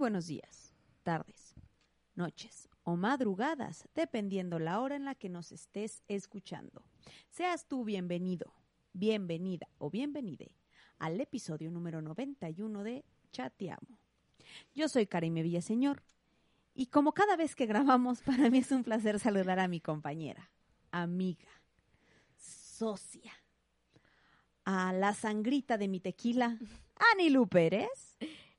Buenos días, tardes, noches o madrugadas, dependiendo la hora en la que nos estés escuchando. Seas tú bienvenido, bienvenida o bienvenide al episodio número 91 de Chateamo. Yo soy Karime Villaseñor y como cada vez que grabamos, para mí es un placer saludar a mi compañera, amiga, socia, a la sangrita de mi tequila, Anilu Pérez.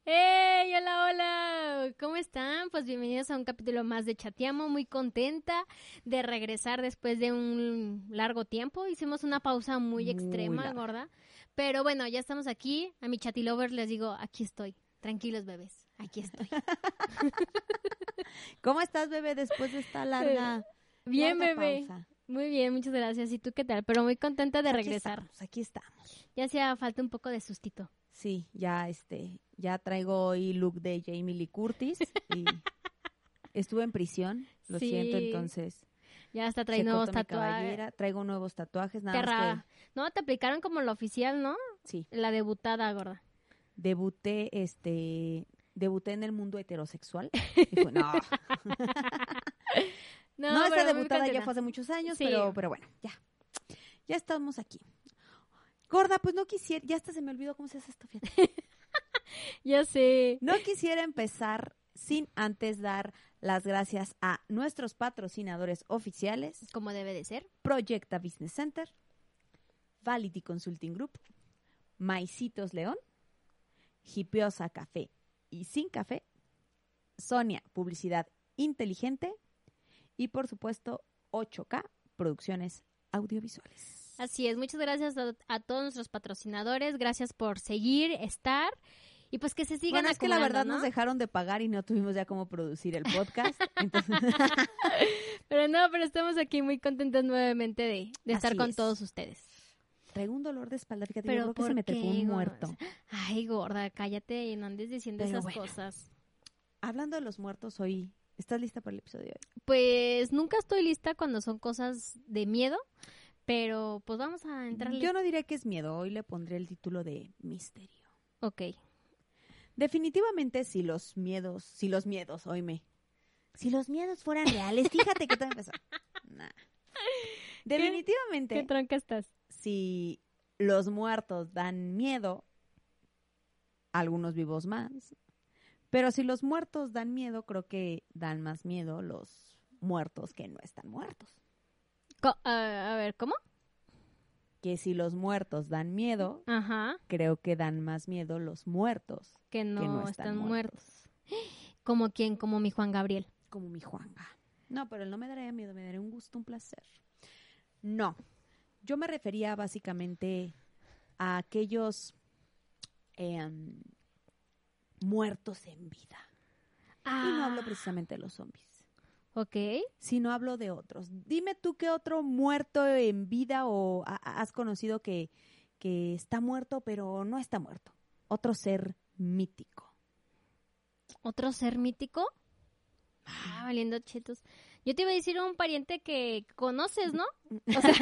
¡Hey! Hola, hola. ¿Cómo están? Pues bienvenidos a un capítulo más de Chateamo. Muy contenta de regresar después de un largo tiempo. Hicimos una pausa muy, Muy extrema, larga. gorda. Pero bueno, ya estamos aquí. A mi chatilovers les digo, aquí estoy. Tranquilos, bebés. Aquí estoy. ¿Cómo estás, bebé, después de esta larga, Bien, larga bebé. pausa? Muy bien, muchas gracias. ¿Y tú qué tal? Pero muy contenta de Aquí regresar. estamos, aquí estamos. Ya hacía falta un poco de sustito. Sí, ya este, ya traigo hoy look de Jamie Lee Curtis y estuve en prisión, lo Sí. siento, entonces Ya hasta se trae nuevos tatuajes. traigo nuevos tatuajes, nada Terra. más No, te aplicaron como la oficial, ¿no? que sí, La debutada, gorda. debuté este debuté en el mundo heterosexual y fue, no, No, no, debutada ya fue hace muchos años, Sí. pero pero bueno, ya. Ya estamos aquí. Gorda, pues no quisiera, ya hasta se me olvidó cómo se hace esto, fíjate. Ya sé. No quisiera empezar sin antes dar las gracias a nuestros patrocinadores oficiales, Como debe de ser. Proyecta Business Center, Vality Consulting Group, Maicitos León, Hipiosa Café y Sin Café, Sonia Publicidad Inteligente y por supuesto 8K Producciones Audiovisuales. Así es, muchas gracias a, a todos nuestros patrocinadores, gracias por seguir, estar y pues que se sigan Bueno, es que la verdad acumulando, nos ¿no? dejaron de pagar y no tuvimos ya cómo producir el podcast. Entonces, Pero no, pero estamos aquí muy contentos nuevamente de, de estar Así con es. todos ustedes. traigo un dolor de espalda, fíjate, Pero yo creo que se ¿por me un muerto. Ay, gorda, cállate y no andes diciendo Pero esas bueno. cosas. Hablando de los muertos hoy, ¿estás lista para el episodio de hoy? Pues nunca estoy lista cuando son cosas de miedo, pero pues vamos a entrarle. Yo no diré que es miedo, hoy le pondré el título de misterio. Ok. Definitivamente si los miedos, si los miedos, oíme, si los miedos fueran reales, fíjate que todo empezó. Nah. Definitivamente, ¿Qué tronca estás? si los muertos dan miedo, algunos vivos más. Pero si los muertos dan miedo, creo que dan más miedo los muertos que no están muertos. Co- a a ver, ¿cómo? Que si los muertos dan miedo, Ajá, creo que dan más miedo los muertos, que no, no están, están muertos. ¿Como quién? Como mi Juan Gabriel. como mi Juanga. No, pero él no me daría miedo, me daría un gusto, un placer. No, yo me refería básicamente a aquellos em, muertos en vida. Y no hablo Ah, precisamente de los zombies, Ok. sino hablo de otros. Dime tú qué otro muerto en vida o ha- has conocido que, que está muerto pero no está muerto. Otro ser mítico. ¿Otro ser mítico? Ah, valiendo chetos. Yo te iba a decir un pariente que conoces, ¿no? O sea,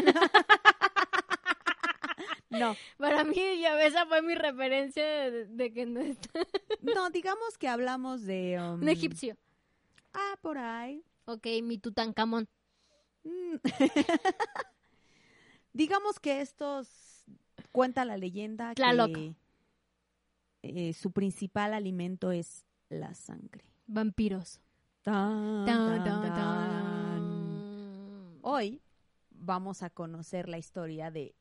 No, para mí ya esa fue mi referencia de, de que no está. no, digamos que hablamos de... um, Un egipcio. Ah, por ahí. Ok, mi Tutankamón. Mm. Digamos que estos cuenta la leyenda Tlaloc. que eh, su principal alimento es la sangre. Vampiros. Tan, Tan, tan. Hoy vamos a conocer la historia de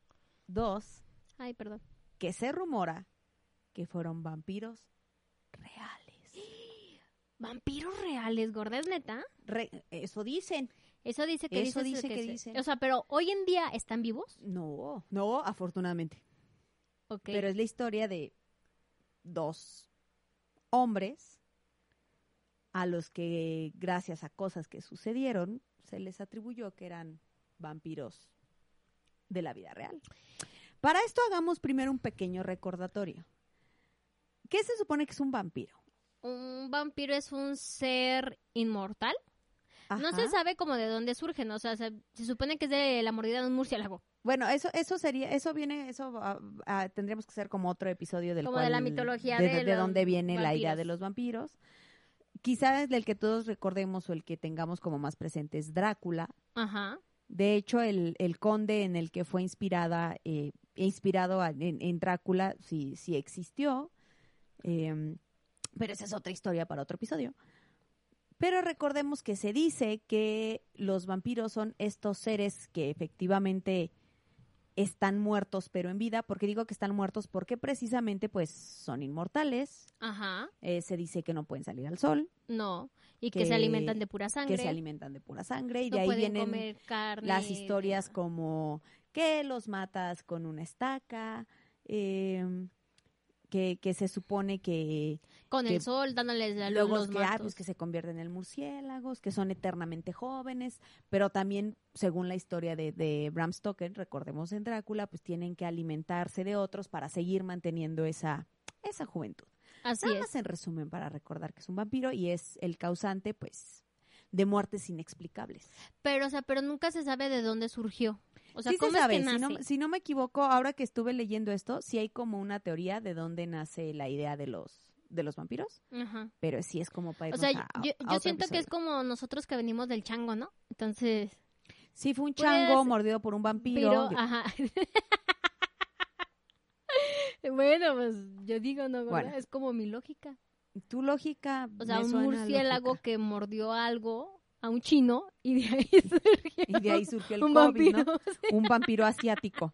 dos Ay, perdón. que se rumora que fueron vampiros reales. ¿Vampiros reales, gorda? ¿Es neta? Re- eso dicen. Eso dice que Eso dice, dice que se- dice. O sea, pero hoy en día están vivos. No, no, afortunadamente. Ok. Pero es la historia de dos hombres a los que, gracias a cosas que sucedieron, se les atribuyó que eran vampiros de la vida real. Para esto hagamos primero un pequeño recordatorio. ¿Qué se supone que es un vampiro? Un vampiro es un ser inmortal. No se sabe como de dónde surgen, o sea, se, se supone que es de la mordida de un murciélago. Bueno, eso, eso sería, eso viene, eso ah, tendríamos que hacer como otro episodio del Como de la mitología de, de dónde viene la idea de los vampiros. Quizás del que todos recordemos o el que tengamos como más presente es Drácula. Ajá. De hecho, el, el conde en el que fue inspirada, eh, inspirado a- en, en Drácula, sí, sí existió. Eh, pero esa es otra historia para otro episodio. Pero recordemos que se dice que los vampiros son estos seres que efectivamente están muertos pero en vida. ¿Por qué digo que están muertos? Porque precisamente pues son inmortales. Ajá. Eh, se dice que no pueden salir al sol, No. Y que, Que- se alimentan de pura sangre. que se alimentan de pura sangre y no de ahí vienen comer carne. las historias como que los matas con una estaca, eh, que, que se supone que Con que el sol, dándoles la luz luego los que, ah, pues, que se convierten en murciélagos, que son eternamente jóvenes, pero también según la historia de, de Bram Stoker, recordemos en Drácula, pues tienen que alimentarse de otros para seguir manteniendo esa, esa juventud. Así Nada es. más en resumen para recordar que es un vampiro y es el causante, pues, de muertes inexplicables. Pero, o sea, pero nunca se sabe de dónde surgió. O sea, sí ¿cómo se sabe, es que si nace? no, si no me equivoco, ahora que estuve leyendo esto, sí hay como una teoría de dónde nace la idea de los de los vampiros, Ajá. pero sí es como para O sea, a- yo, yo siento que es como nosotros que venimos del chango, ¿no? Entonces, Sí, fue un Pues, chango mordido por un vampiro. pero, ajá. bueno, pues yo digo, ¿no? Es como mi lógica. Tu lógica. O sea, un murciélago lógica. que mordió algo a un chino y de ahí surgió Y de ahí surgió el un COVID, vampiro. ¿no? Un vampiro asiático.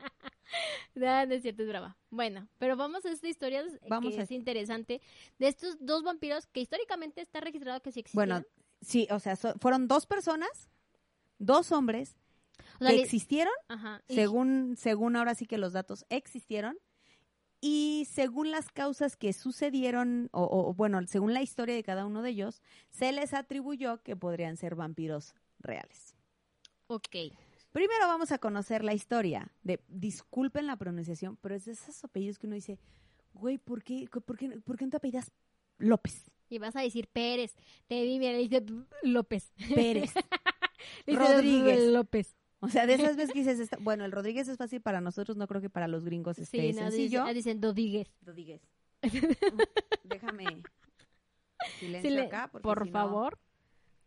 No, no es cierto, es brava. Bueno, pero vamos a esta historia eh, Vamos que a- es interesante de estos dos vampiros que históricamente está registrado que sí existieron. Bueno, sí, o sea, so- fueron dos personas, dos hombres O sea, que existieron, Ajá. y- según, según ahora sí que los datos existieron, y según las causas que sucedieron, o, o, bueno, según la historia de cada uno de ellos, se les atribuyó que podrían ser vampiros reales. Ok. Primero vamos a conocer la historia de, disculpen la pronunciación, pero es de esos apellidos que uno dice, güey, ¿por qué, por qué, por qué no te apellidas López, Y vas a decir Pérez. Te vi, mira, dice López. Pérez? Rodríguez. López. O sea, de esas veces que dices, esta- bueno, el Rodríguez es fácil para nosotros, no creo que para los gringos esté Sí, no, sencillo. dicen Rodríguez. Rodríguez. Déjame silencio acá, porque por si no, favor.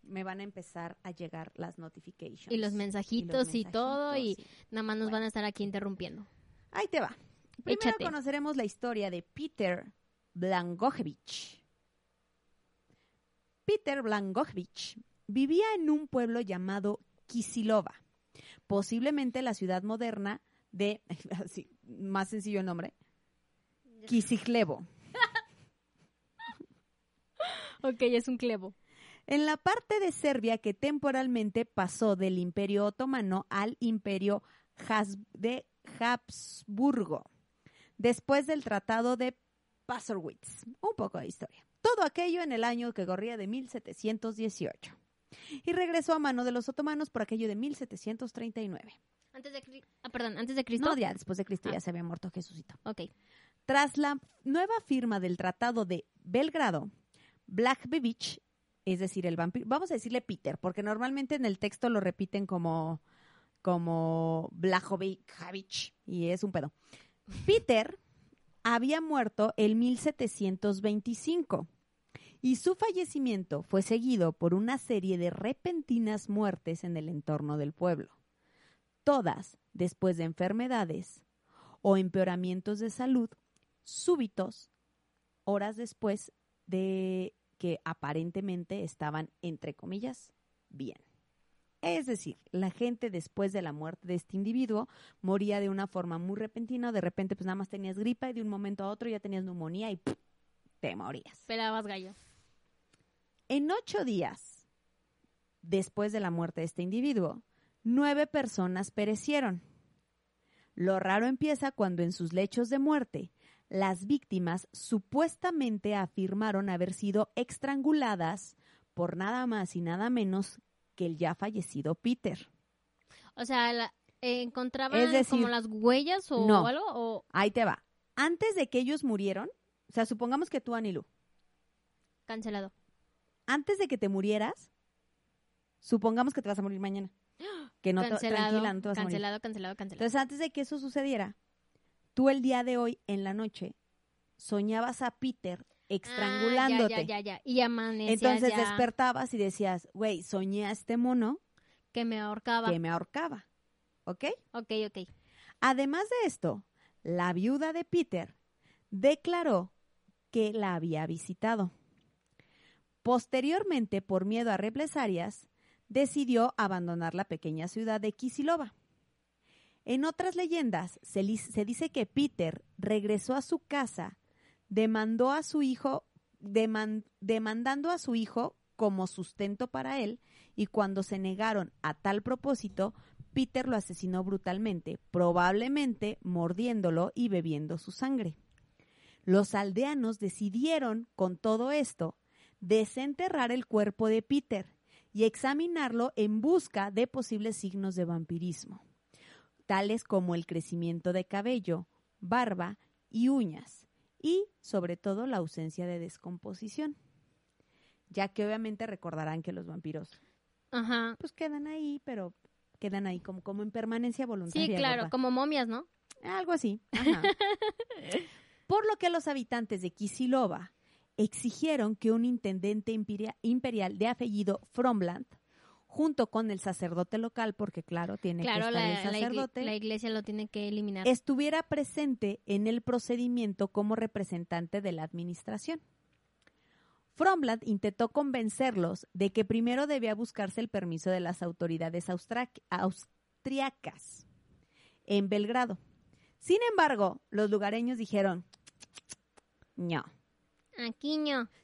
me van a empezar a llegar las notifications. Y los mensajitos y, todo. Y nada más nos Bueno. van a estar aquí interrumpiendo. Ahí te va. Primero Échate. conoceremos la historia de Peter Blangojevich. Peter Blangojevich vivía en un pueblo llamado Kisilova, posiblemente la ciudad moderna de, así, más sencillo el nombre, Kisiklevo, Ok, es un clevo. en la parte de Serbia que temporalmente pasó del Imperio Otomano al Imperio Has- de Habsburgo, después del Tratado de Passowitz. Un poco de historia. Todo aquello en el año que corría de 1718. Y regresó a mano de los otomanos por aquello de 1739. Antes de, ah, perdón, antes de Cristo. No, ya después de Cristo Ah. ya se había muerto Jesucito. Ok. Tras la nueva firma del Tratado de Belgrado, Blackbevich, es decir, el vampiro, vamos a decirle Peter, porque normalmente en el texto lo repiten como, como Blajovic, y es un pedo. Peter había muerto en 1725 y su fallecimiento fue seguido por una serie de repentinas muertes en el entorno del pueblo, todas después de enfermedades o empeoramientos de salud súbitos horas después de que aparentemente estaban, entre comillas, bien. Es decir, la gente después de la muerte de este individuo moría de una forma muy repentina, de repente pues nada más tenías gripa y de un momento a otro ya tenías neumonía y te morías. Pelabas gallo. En ocho días después de la muerte de este individuo, nueve personas perecieron. Lo raro empieza cuando en sus lechos de muerte, las víctimas supuestamente afirmaron haber sido estranguladas por nada más y nada menos que el ya fallecido Peter. O sea, la- eh, encontraban Es decir, como las huellas o no. algo o Ahí te va. Antes de que ellos murieron, o sea, supongamos que tú, Anilu, cancelado. Antes de que te murieras, supongamos que te vas a morir mañana. Que no te, cancelado, tranquila, no te vas a morir. cancelado, cancelado, cancelado. Entonces, antes de que eso sucediera, tú el día de hoy, en la noche, soñabas a Peter estrangulándote. Ah, ya, ya, ya, ya. Y amanecías Entonces despertabas y decías, güey, soñé a este mono que me ahorcaba. que me ahorcaba. ¿Ok? Ok, ok. Además de esto, la viuda de Peter declaró que la había visitado. Posteriormente, por miedo a represalias, decidió abandonar la pequeña ciudad de Kisilova. En otras leyendas se, dice que Peter regresó a su casa, demandó a su hijo, deman- demandando a su hijo como sustento para él, y cuando se negaron a tal propósito, Peter lo asesinó brutalmente, probablemente mordiéndolo y bebiendo su sangre. Los aldeanos decidieron, con todo esto, desenterrar el cuerpo de Peter y examinarlo en busca de posibles signos de vampirismo, tales como el crecimiento de cabello, barba y uñas, y sobre todo la ausencia de descomposición, ya que obviamente recordarán que los vampiros Ajá. pues quedan ahí, pero quedan ahí como, como en permanencia voluntaria. Sí, claro, como momias, ¿no? Algo así. ajá. Por lo que los habitantes de Kisilova exigieron que un intendente imperia- imperial de apellido Fromland, junto con el sacerdote local, porque claro, tiene Claro, que estar la, el sacerdote, la iglesia lo tiene que eliminar. estuviera presente en el procedimiento como representante de la administración. Fromland intentó convencerlos de que primero debía buscarse el permiso de las autoridades austriacas en Belgrado. Sin embargo, los lugareños dijeron, no.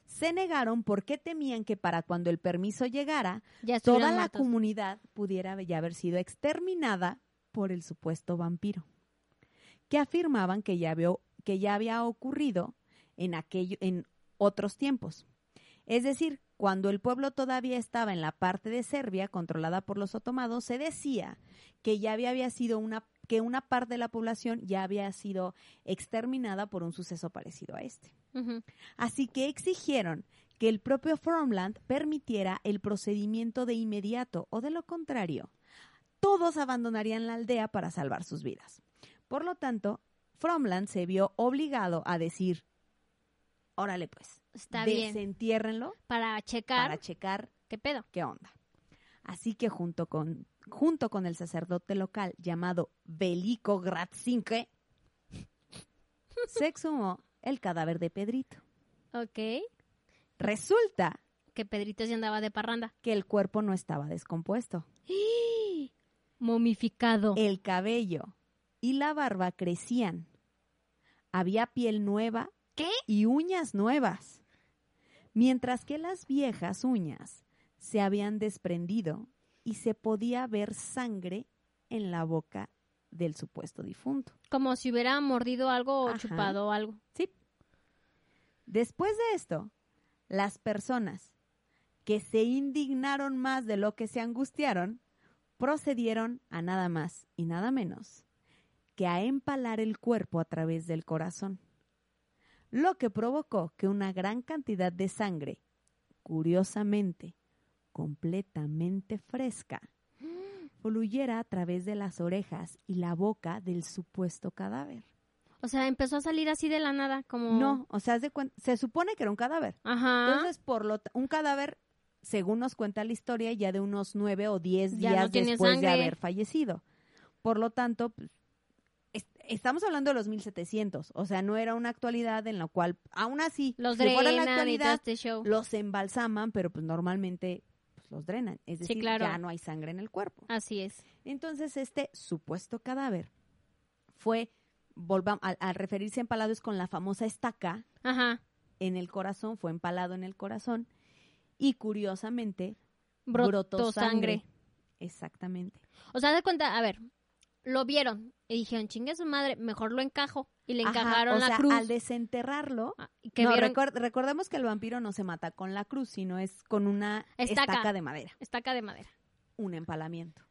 Se negaron porque temían que para cuando el permiso llegara, Ya toda la comunidad pudiera ya haber sido exterminada por el supuesto vampiro, que afirmaban que ya, había- que ya había ocurrido en, aquello, en otros tiempos. Es decir, cuando el pueblo todavía estaba en la parte de Serbia controlada por los otomanos, se decía que ya había, había sido una que una parte de la población ya había sido exterminada por un suceso parecido a este. Así que exigieron que el propio Fromland permitiera el procedimiento de inmediato o de lo contrario, todos abandonarían la aldea para salvar sus vidas. Por lo tanto, Fromland se vio obligado a decir, órale pues, Está bien. desentiérrenlo Para checar para checar qué pedo. qué onda. Así que junto con, junto con el sacerdote local llamado Veliko Gratzinke, se exhumó el cadáver de Pedrito. Ok. Resulta Que Pedrito se andaba de parranda. que el cuerpo no estaba descompuesto. Momificado. El cabello y la barba crecían. Había piel nueva ¿Qué? y uñas nuevas. Mientras que las viejas uñas se habían desprendido y se podía ver sangre en la boca del supuesto difunto. Como si hubiera mordido algo o Ajá. chupado algo. Sí. Después de esto, las personas que se indignaron más de lo que se angustiaron procedieron a nada más y nada menos que a empalar el cuerpo a través del corazón, lo que provocó que una gran cantidad de sangre, curiosamente, completamente fresca, fluyera a través de las orejas y la boca del supuesto cadáver. O sea, empezó a salir así de la nada, como... No, o sea, se supone que era un cadáver. Ajá. Entonces, por lo un cadáver, según nos cuenta la historia, ya de unos nueve o diez Ya días después de haber fallecido. Por lo tanto, pues, es- estamos hablando de los 1700, o sea, no era una actualidad en la cual, aún así, los si fuera la actualidad, este show. los embalsaman, pero pues normalmente pues, los drenan, es Sí, decir, claro. ya no hay sangre en el cuerpo. Así es. Entonces, este supuesto cadáver fue, volvamos, al, al referirse a empalado es con la famosa estaca, Ajá. en el corazón, fue empalado en el corazón y curiosamente Brotó, sangre. Exactamente. O sea, de cuenta, a ver, lo vieron y dijeron, chingue su madre, mejor lo encajo. Y le Ajá, encajaron o la sea, cruz. al desenterrarlo, Ah, que no, vieron recordemos que el vampiro no se mata con la cruz, sino es con una Estaca. estaca, de madera, estaca de madera. un empalamiento.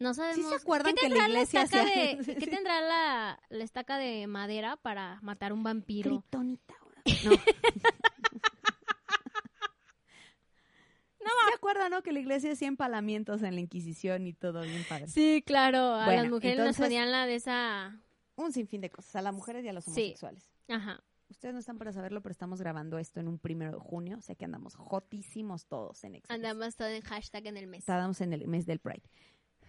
No sabemos. acuerdan ¿qué que la estaca hacía- de- ¿Qué tendrá la, la estaca de madera para matar un vampiro? Kryptonita ahora. No. ¿Se acuerdan, no? Que la iglesia hacía empalamientos en la Inquisición y todo bien padre. Sí, claro. A Bueno, las mujeres entonces- nos ponían la de esa. Un sinfín de cosas, a las mujeres y a los Sí. homosexuales. Ajá. Ustedes no están para saberlo, pero estamos grabando esto en un primero de junio, o sea que andamos jotísimos todos en Excel. Andamos todo en hashtag en el mes. Estábamos en el mes del Pride.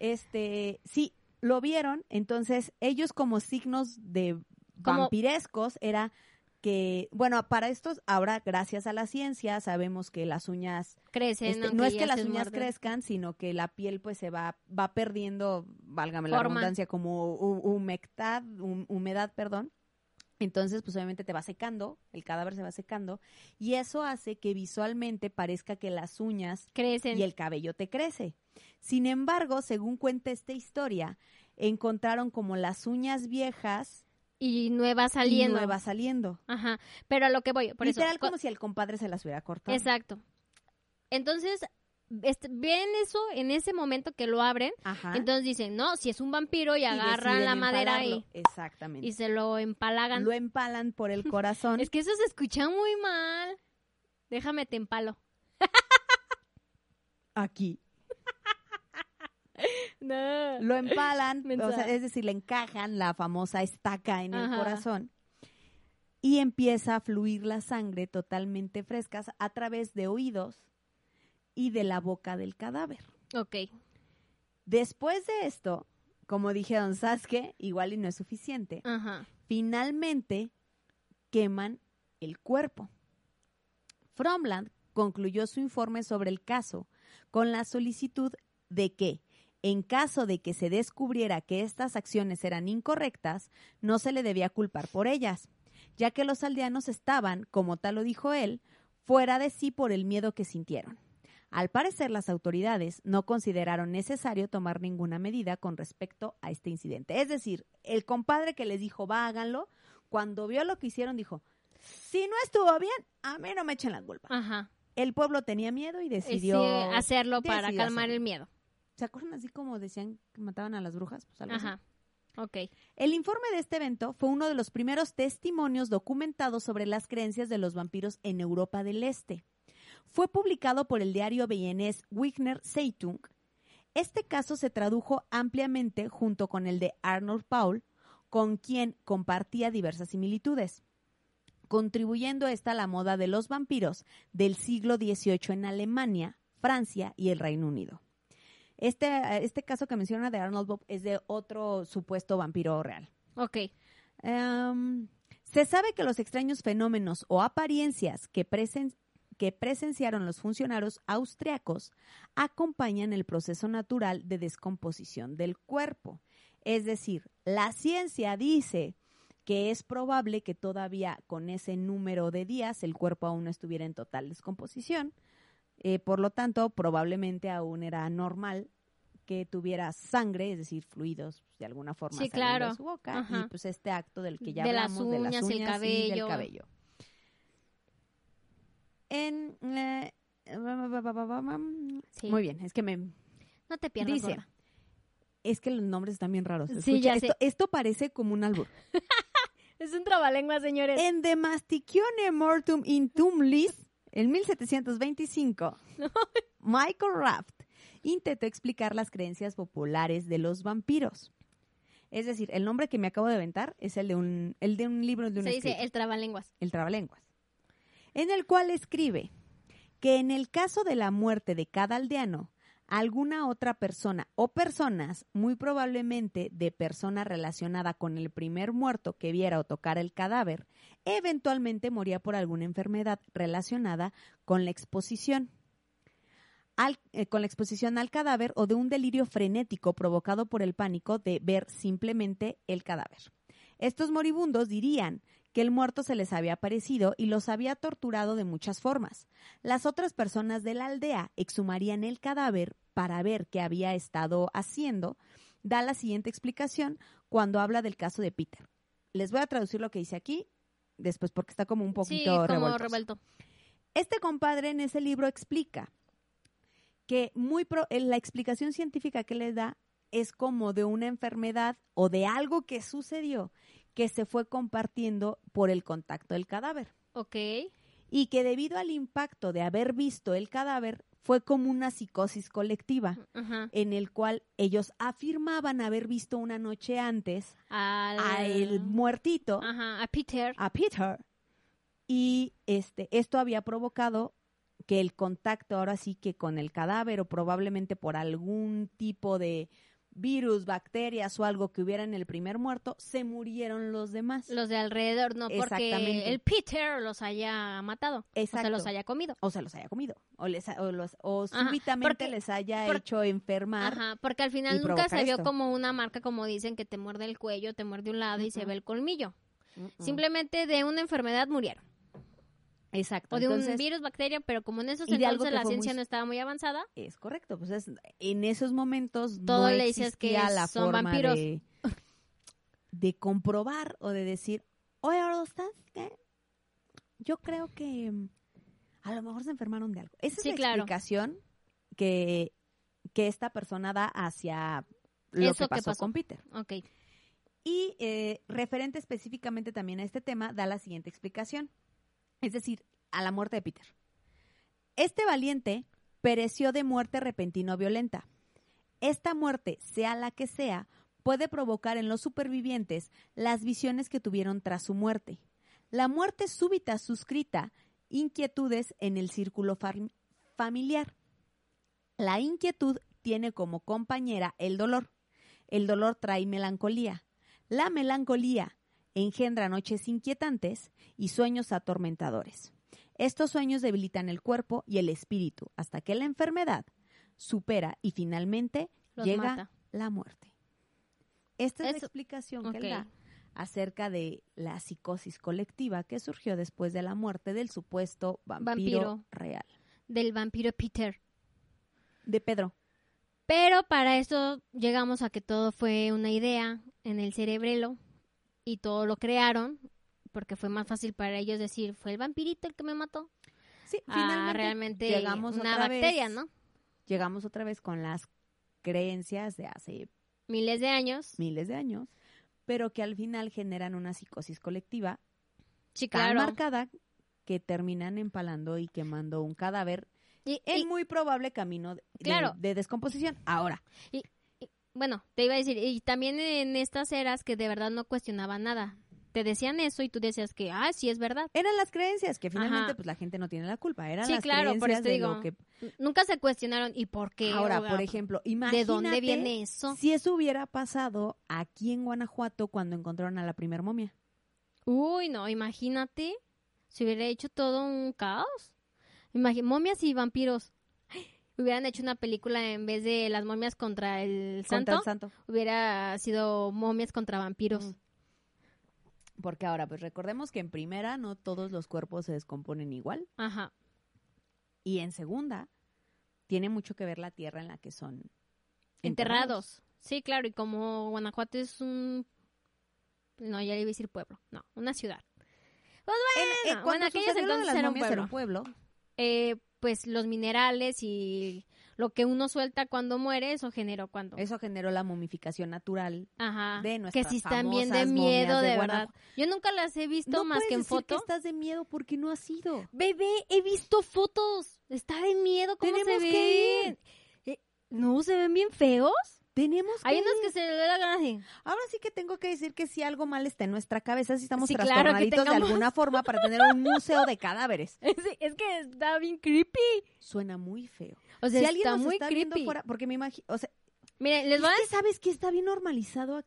Este, sí, lo vieron, entonces ellos como signos de Como- vampirescos era que, bueno, para estos, ahora gracias a la ciencia sabemos que las uñas, Crecen. este, no es que las uñas crezcan, sino que la piel pues se va, va perdiendo, válgame la redundancia, como hu- humectad, hum- humedad, perdón. Entonces, pues obviamente te va secando, el cadáver se va secando, y eso hace que visualmente parezca que las uñas Crecen. y el cabello te crece. Sin embargo, según cuenta esta historia, encontraron como las uñas viejas Y nuevas saliendo. y nuevas saliendo. Ajá. Pero a lo que voy. Por Literal eso, como si el compadre se las hubiera cortado. Exacto. Entonces, este, ven eso en ese momento que lo abren. Ajá. Entonces dicen, no, si es un vampiro y agarran la madera y, empalarlo. Exactamente. y se lo empalagan. Lo empalan por el corazón. Es que eso se escucha muy mal. Déjame te empalo. aquí. No. Lo empalan, o sea, es decir, le encajan la famosa estaca en el corazón y empieza a fluir la sangre totalmente frescas a través de oídos y de la boca del cadáver. Ok. Después de esto, como dijeron, Sasuke, igual y no es suficiente, Ajá. finalmente queman el cuerpo. Fromland concluyó su informe sobre el caso con la solicitud de que, en caso de que se descubriera que estas acciones eran incorrectas, no se le debía culpar por ellas, ya que los aldeanos estaban, como tal lo dijo él, fuera de sí por el miedo que sintieron. Al parecer, las autoridades no consideraron necesario tomar ninguna medida con respecto a este incidente. Es decir, el compadre que les dijo, va, háganlo, cuando vio lo que hicieron, dijo, si no estuvo bien, a mí no me echen la culpa. Ajá. El pueblo tenía miedo y decidió... sí, hacerlo para decidió calmar hacerlo. el miedo. ¿Se acuerdan así como decían que mataban a las brujas? Pues algo así. Ajá. Ok. El informe de este evento fue uno de los primeros testimonios documentados sobre las creencias de los vampiros en Europa del Este. Fue publicado por el diario vienés Wigner Zeitung. Este caso se tradujo ampliamente junto con el de Arnold Paul, con quien compartía diversas similitudes, contribuyendo esta a la moda de los vampiros del siglo XVIII en Alemania, Francia y el Reino Unido. Este, este caso que menciona de Arnold Bob es de otro supuesto vampiro real. Ok. Em, se sabe que los extraños fenómenos o apariencias que, presen- que presenciaron los funcionarios austriacos acompañan el proceso natural de descomposición del cuerpo. Es decir, la ciencia dice que es probable que todavía con ese número de días el cuerpo aún no estuviera en total descomposición. Eh, por lo tanto, probablemente aún era normal que tuviera sangre, es decir, fluidos pues, de alguna forma Sí, saliendo claro. de su boca Ajá. y pues este acto del que ya De las hablamos de las uñas, el uñas y del cabello. cabello. En eh, Sí. muy bien, es que me No te pierdas. dice gorda. es que los nombres están bien raros. Sí, ya sé. esto, esto parece como un albur. Es un trabalengua, señores. En De Masticione Mortum in Tumlis, en 1725, Michael Raft intentó explicar las creencias populares de los vampiros. Es decir, el nombre que me acabo de aventar es el de un, el de un libro de un Se dice el trabalenguas. el Trabalenguas, en el cual escribe que en el caso de la muerte de cada aldeano, alguna otra persona o personas, muy probablemente de persona relacionada con el primer muerto que viera o tocara el cadáver, eventualmente moría por alguna enfermedad relacionada con la exposición. al- eh, con la exposición al cadáver o de un delirio frenético provocado por el pánico de ver simplemente el cadáver. Estos moribundos dirían que el muerto se les había aparecido y los había torturado de muchas formas. Las otras personas de la aldea exhumarían el cadáver para ver qué había estado haciendo. Da la siguiente explicación cuando habla del caso de Peter. Les voy a traducir lo que dice aquí, después porque está como un poquito Sí, como revuelto. Este compadre en ese libro explica que muy pro- eh, la explicación científica que le da es como de una enfermedad o de algo que sucedió que se fue compartiendo por el contacto del cadáver Ok. y que debido al impacto de haber visto el cadáver fue como una psicosis colectiva en el cual ellos afirmaban haber visto una noche antes Al... a el muertito a Peter. a Peter. Y este esto había provocado que el contacto ahora sí que con el cadáver o probablemente por algún tipo de virus, bacterias o algo que hubiera en el primer muerto, se murieron los demás. Los de alrededor, no porque el Peter los haya matado. O Exacto. se los haya comido. o se los haya comido o les o, los- o Ajá, súbitamente porque- les haya hecho enfermar. Ajá, porque al final nunca se vio como una marca, como dicen, que te muerde el cuello, te muerde un lado y se ve el colmillo. Simplemente de una enfermedad murieron. Exacto. O de un virus, bacteria, pero como en esos entonces la muy ciencia no estaba muy avanzada, es correcto, pues es- en esos momentos Todo no le dices que la son forma vampiros. de de comprobar o de decir, oye, ahora ¿sabes qué? Yo creo que mm, a lo mejor se enfermaron de algo. Esa Sí, es la claro. explicación que, que esta persona da hacia lo Eso que pasó. con Peter. ok. Y eh, referente específicamente también a este tema, da la siguiente explicación. Es decir, a la muerte de Peter. Este valiente pereció de muerte repentina o violenta. Esta muerte, sea la que sea, puede provocar en los supervivientes las visiones que tuvieron tras su muerte. La muerte súbita suscrita inquietudes en el círculo fam- familiar. La inquietud tiene como compañera el dolor. El dolor trae melancolía. La melancolía engendra noches inquietantes y sueños atormentadores. Estos sueños debilitan el cuerpo y el espíritu hasta que la enfermedad supera y finalmente Los llega mata. la muerte. Esta es la Eso- explicación que él da acerca de la psicosis colectiva que surgió después de la muerte del supuesto vampiro, Vampiro. real. Del vampiro Peter. De Pedro. Pero para esto llegamos a que todo fue una idea en el cerebrelo y todo lo crearon porque fue más fácil para ellos decir, fue el vampirito el que me mató. Sí, Ah, finalmente realmente llegamos una otra bacteria, vez- ¿no? Llegamos otra vez con las creencias de hace Miles de años. miles de años, pero que al final generan una psicosis colectiva Sí, tan marcada que terminan empalando y quemando un cadáver Y, en y- muy probable camino de, de- Claro. de descomposición. Ahora, bueno, te iba a decir, y también en estas eras que de verdad no cuestionaban nada. Te decían eso y tú decías que, ah, sí es verdad. eran las creencias que finalmente Ajá. pues la gente no tiene la culpa, eran Sí, las claro, por creencias eso te de digo, que Nunca se cuestionaron, ¿y por qué? Ahora, O, por ejemplo, imagínate ¿De dónde viene eso? si eso hubiera pasado aquí en Guanajuato cuando encontraron a la primer momia. Uy, no, imagínate. Se hubiera hecho todo un caos. Imagi- momias y vampiros. Hubieran hecho una película en vez de las momias contra el santo. Contra el santo. Hubiera sido momias contra vampiros. Mm. Porque ahora, pues recordemos que en primera no todos los cuerpos se descomponen igual. Ajá. Y en segunda, tiene mucho que ver la tierra en la que son Enterrados. Sí, claro. Y como Guanajuato es un... No, ya le iba a decir pueblo. No, una ciudad. Pues En- bueno, eh, bueno, cuando aquellos entonces las era un momias pueblo. era un pueblo. Eh, pues los minerales y lo que uno suelta cuando muere, eso generó cuando... Eso generó la momificación natural. Ajá. de que nuestras si están bien de miedo, de de, verdad. Yo nunca las he visto No más puedes que en decir foto. que estás de miedo porque no has ido. Bebé, he visto fotos. Está de miedo, ¿cómo se Tenemos que ven? Eh, no, se ven bien feos. Tenemos que Hay unos que se le da la gana así. Ahora sí que tengo que decir que si algo mal está en nuestra cabeza, si estamos Sí, claro, de alguna forma para tener un museo de cadáveres. Es, es que está bien creepy. Suena muy feo. O sea, si alguien está nos muy está creepy. fuera, porque me imagino, o sea, Miren, les voy a sabes que está bien normalizado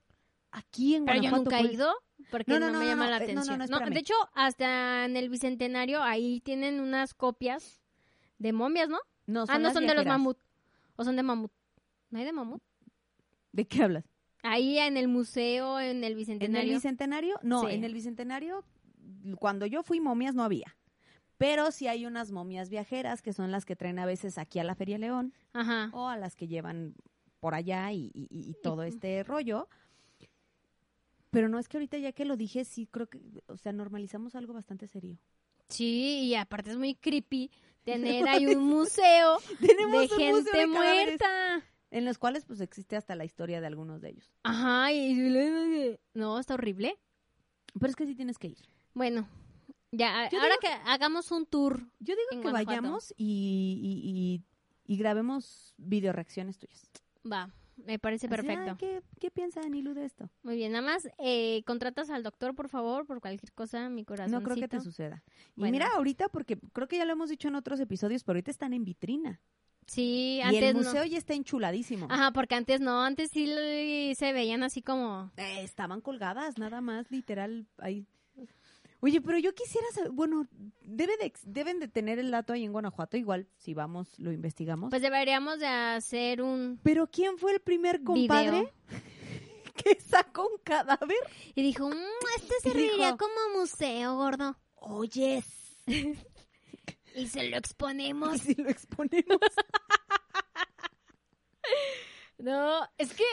aquí en Pero yo Guanajuato. nunca he pues. ido porque No, no, no, no, me no, llama no, la eh, no, no, atención. no, No, de hecho, hasta en el Bicentenario ahí tienen unas copias de momias, ¿no? No, ah, no las son de los mamut. ¿O son de mamut? ¿No hay de mamut? ¿De qué hablas? Ahí en el museo, en el ¿En el Bicentenario. Bicentenario? No, Sí. en el Bicentenario cuando yo fui momias no había. Pero sí hay unas momias viajeras que son las que traen a veces aquí a la Feria León Ajá. o a las que llevan por allá y, y- y- y todo este rollo. Pero no es que ahorita ya que lo dije, sí creo que, o sea, normalizamos algo bastante serio. Sí, y aparte es muy creepy tener ahí un museo de un museo gente de muerta. En los cuales pues existe hasta la historia de algunos de ellos. Ajá, y no, está horrible. Pero es que sí tienes que ir. Bueno, ya, Yo ahora digo- que hagamos un tour. Yo digo que Guanajuato. vayamos y, y, y- y grabemos video reacciones tuyas. Va, me parece perfecto. "Ay, ¿qué, ¿Qué piensa Anilu de esto? Muy bien, nada más eh, contratas al doctor, por favor, por cualquier cosa, mi corazón. No creo que te suceda. Y Bueno. mira ahorita, porque creo que ya lo hemos dicho en otros episodios, pero ahorita están en vitrina. Sí, y antes el no. museo ya está enchuladísimo. Ajá, porque antes no, antes sí se veían así como... Eh, estaban colgadas, nada más, literal, ahí. Oye, pero yo quisiera saber, bueno, debe de, deben de tener el dato ahí en Guanajuato, igual, si vamos, lo investigamos. Pues deberíamos de hacer un pero ¿quién fue el primer compadre video. que sacó un cadáver? Y dijo, "Mm, este Y serviría dijo- como museo, gordo. Oyes. Y se lo Y exponemos. si lo exponemos. No, es que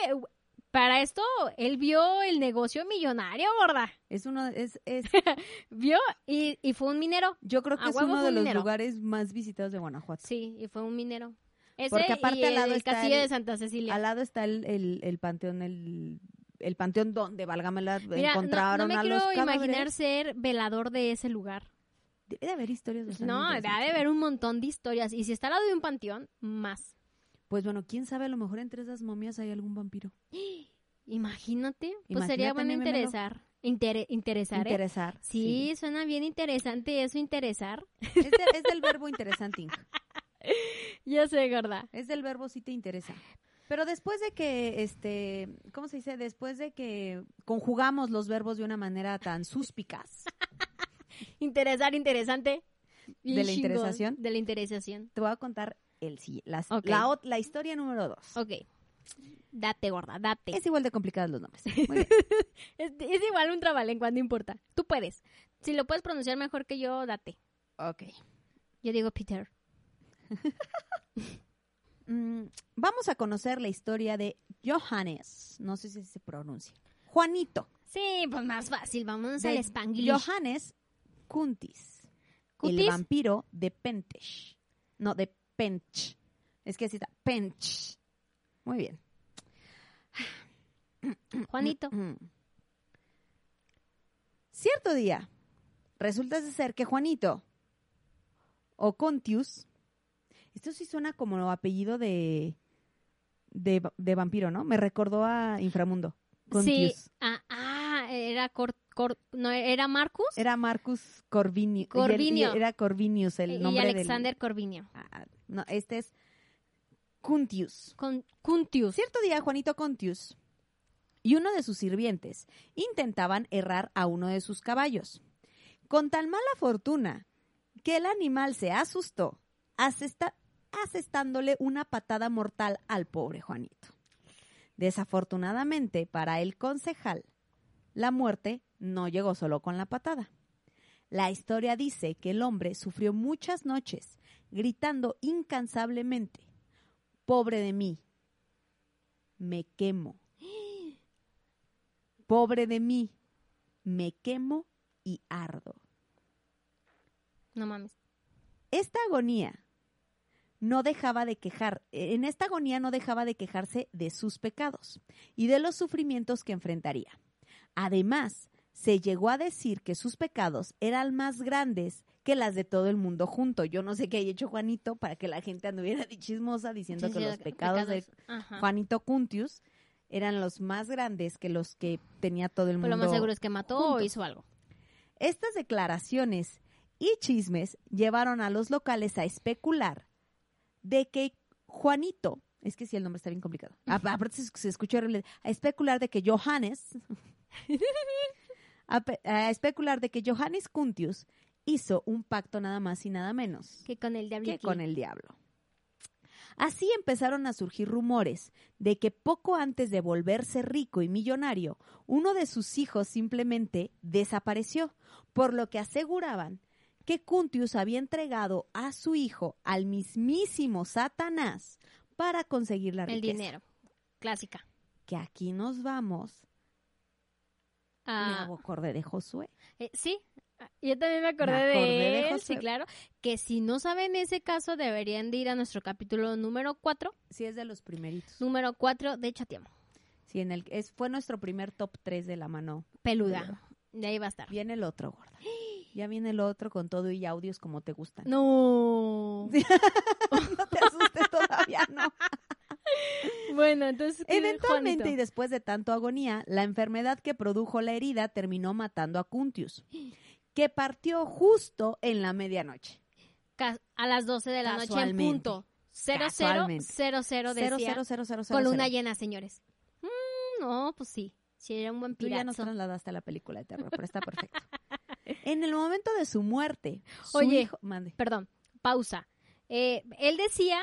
para esto él vio el negocio millonario, gorda. Es uno, es, es, Vio y, y fue un minero. yo creo que A es uno de los minero. lugares más visitados de Guanajuato. Sí, y fue un minero. Ese Porque aparte y al lado el está castillo el- de Santa Cecilia. Al lado está el, el, el panteón, el, el panteón donde, válgamela, Mira, no- encontraron no, me a quiero los imaginar ser velador de ese lugar. Debe de haber historias bastante No, debe de haber un montón de historias. Y si está al lado de un panteón, más. Pues bueno, quién sabe, a lo mejor entre esas momias hay algún vampiro. Imagínate. Pues sería bueno interesar. Intere- interesar, ¿eh? Interesar. Sí, suena bien interesante eso, interesar. Es, de- es del verbo interesanting. Ya sé, gorda. Es del verbo si te interesa. Pero después de que, este, ¿cómo se dice? Después de que conjugamos los verbos de una manera tan suspicaz, Interesar, interesante. y ¿De la chingón. interesación? De la interesación. te voy a contar el sí, las- la, la historia número dos. Ok. Date, gorda, date. Es igual de complicados los nombres. Muy bien. Es, es igual un trabalengua, no importa. Tú puedes. Si lo puedes pronunciar mejor que yo, date. ok. Yo digo Peter. Mm, vamos a conocer la historia de Johannes. No sé si se pronuncia. Juanito. Sí, pues más fácil. Vámonos de al Spanglish. Johannes Kuntis. El vampiro de Pentesh. No, de Pench. Es que así está. Pench. Muy bien. Juanito. Mm. Cierto día, resulta de ser que Juanito o Contius, esto sí suena como apellido de, de, va- de vampiro, ¿no? Me recordó a Inframundo. Sí. Contius. Ah, ah, era Cor, Cor- no, era Marcus Era Marcus Corvinio. Corvinio. Era Corvinius el y nombre Alexander Corvinio. del... Ah, no, este es Cuntius. Con Cuntius. Cierto día, Juanito Contius y uno de sus sirvientes intentaban errar a uno de sus caballos. Con tan mala fortuna que el animal se asustó, asesta- asestándole una patada mortal al pobre Juanito. Desafortunadamente para el concejal, la muerte no llegó solo con la patada. La historia dice que el hombre sufrió muchas noches gritando incansablemente, pobre de mí, me quemo. Pobre de mí, me quemo y ardo. No mames. Esta agonía no dejaba de quejar, en esta agonía no dejaba de quejarse de sus pecados y de los sufrimientos que enfrentaría. Además, se llegó a decir que sus pecados eran más grandes que las de todo el mundo junto. Yo no sé qué haya hecho Juanito para que la gente anduviera de chismosa diciendo Sí, que sí, los pecados de Ajá. Juanito Cuntius eran los más grandes que los que tenía todo el mundo. lo más seguro es que mató o hizo algo. Estas declaraciones y chismes llevaron a los locales a especular de que Juanito, es que sí, el nombre está bien complicado, aparte se, horrible, a especular de que Johannes, a, pe- a especular de que Johannes Cuntius hizo un pacto nada más y nada menos Que con el diablo. que con el diablo. Así empezaron a surgir rumores de que poco antes de volverse rico y millonario, uno de sus hijos simplemente desapareció, por lo que aseguraban que Cuntius había entregado a su hijo al mismísimo Satanás para conseguir la El riqueza. dinero. Clásica. Que aquí nos vamos. Ah, Me acordé de Josué. eh, sí, ah, yo también me acordé, Me acordé de, de él, Josué. sí, claro. Que si no saben ese caso, deberían de ir a nuestro capítulo número 4, Sí, es de los primeritos. número 4 de Chateamo. Sí, en el, es, fue nuestro primer top 3 de la mano. Peluda. De ahí va a estar. Viene el otro, gorda. Ya viene el otro con todo y audios como te gustan. No. no te asustes todavía, no. Bueno, entonces. ¿qué, Eventualmente y Juanito? después de tanto agonía, la enfermedad que produjo la herida terminó matando a Cuntius, que partió justo en la medianoche. A las 12 de la noche en punto. 0000 Casualmente. decía. Cero, cero, cero, cero, cero, Con luna cero. llena, señores. Mm, no, pues sí. Sí, era un buen Tú ya nos trasladaste a la película de terror, pero está perfecto. En el momento de su muerte, su Oye. hijo- mande. Perdón, pausa. Eh, él decía,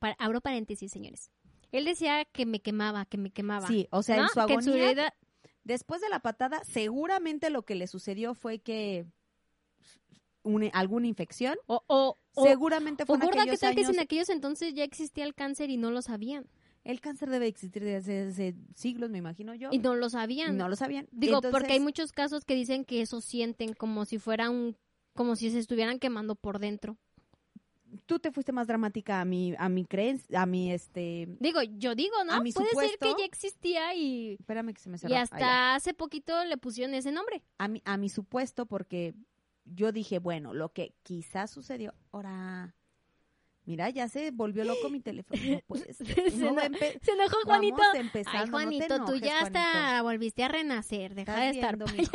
pa- abro paréntesis, señores. Él decía que me quemaba, que me quemaba. Sí, o sea, ¿no? en su Que en su agonía, herida- después de la patada, seguramente lo que le sucedió fue que una- alguna infección. o, o, o, seguramente fue o en gorda, ¿qué aquellos tal que años. en aquellos entonces ya existía el cáncer y no lo sabían? El cáncer debe existir desde hace siglos, me imagino yo. Y no lo sabían. no lo sabían. Digo, porque hay muchos casos que dicen que eso sienten como si fuera un, como si se estuvieran quemando por dentro. Tú te fuiste más dramática a mi, a mi creencia, a mi este. Digo, yo digo, ¿no? A mi Puede ser que supuesto- ya existía y, Espérame que se me cerró. y hasta hace poquito le pusieron ese nombre. a mi, a mi supuesto, porque yo dije, bueno, lo que quizás sucedió. Ahora. Mira, ya se volvió loco mi teléfono. No ser. Se No, no- Se enojó Juanito. Ay, no Juanito, tú enojes, ya Juanito. hasta volviste a renacer. Deja de estar viendo.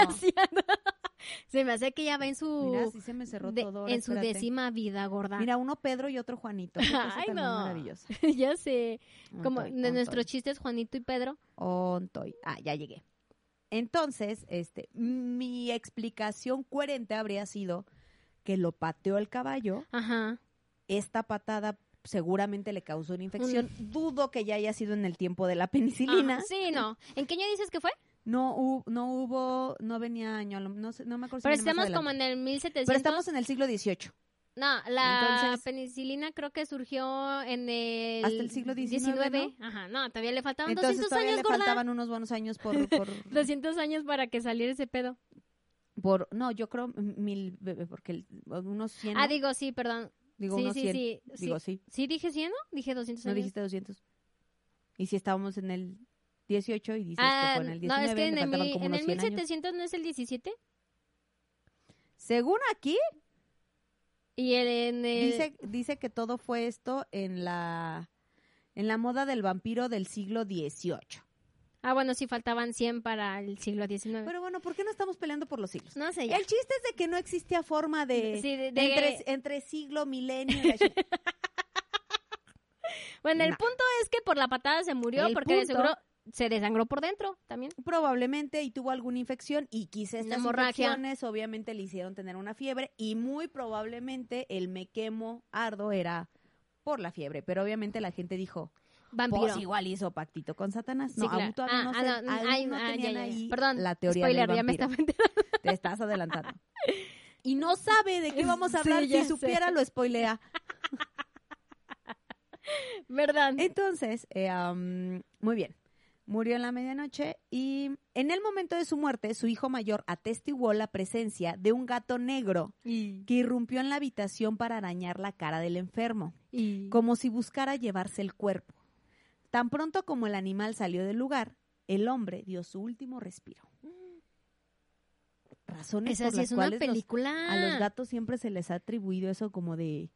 Se me hace que ya va en su, Mira, sí se me cerró de- todo. ahora, en su espérate. décima vida, gorda. Mira, uno Pedro y otro Juanito. Qué cosa Ay, tan no. maravillosa. ya sé. Como de nuestros chistes, Juanito y Pedro. ontoy. Ah, ya llegué. Entonces, este, mi explicación coherente habría sido que lo pateó el caballo. Ajá. Esta patada seguramente le causó una infección. Dudo que ya haya sido en el tiempo de la penicilina. Sí, no. ¿En qué año dices que fue? No, hu- no hubo, no venía año, no, sé- no me acuerdo. si Pero más estamos como en el 1700. Pero estamos en el siglo XVIII. No, la Entonces- penicilina creo que surgió en el... Hasta el siglo XIX, Ajá, no, todavía le faltaban Entonces 200 todavía años, le gorda. faltaban unos buenos años por, por, 200 años para que saliera ese pedo. por no, yo creo mil, porque el- unos 100, Ah, ¿no? digo, sí, perdón. digo sí, unos sí, 100, sí, digo sí, ¿Sí dije 100, no? Dije 200 no años. dijiste 200. Y si estábamos en el 18 y dices ah, que en el no, 19, es que en el, como en unos el 100 años. 1700 no es el 17. Según aquí, Y el, en el... dice, dice que todo fue esto en la en la moda del vampiro del siglo XVIII. Ah, bueno, sí, faltaban 100 para el siglo XIX. Pero bueno, ¿por qué no estamos peleando por los siglos? no sé, ya. El chiste es de que no existía forma de, Sí, de- de- entre, entre siglo, milenio. Bueno, el No. punto es que por la patada se murió El porque de punto- seguro se desangró por dentro también. probablemente y tuvo alguna infección y quizá Una estas infecciones obviamente le hicieron tener una fiebre y muy probablemente el me quemo ardo era por la fiebre, pero obviamente la gente dijo, Vampiro. pues igual hizo pactito con Satanás. Sí, No, claro. aún todavía Ah, no ah, no, aún ay, no ah, ya, tenían ya, ya. ahí Perdón, la teoría spoiler, del ya me estaba. Te estás adelantando. Y no sabe de qué vamos a hablar, Sí, si supiera sé. lo spoilea. ¿Verdad? Entonces, eh, muy bien. Murió en la medianoche y en el momento de su muerte, su hijo mayor atestiguó la presencia de un gato negro Y, que irrumpió en la habitación para arañar la cara del enfermo, y- como si buscara llevarse el cuerpo. Tan pronto como el animal salió del lugar, el hombre dio su último respiro. Razones Esa por sí las es una cuales los- película. a los gatos siempre se les ha atribuido eso como de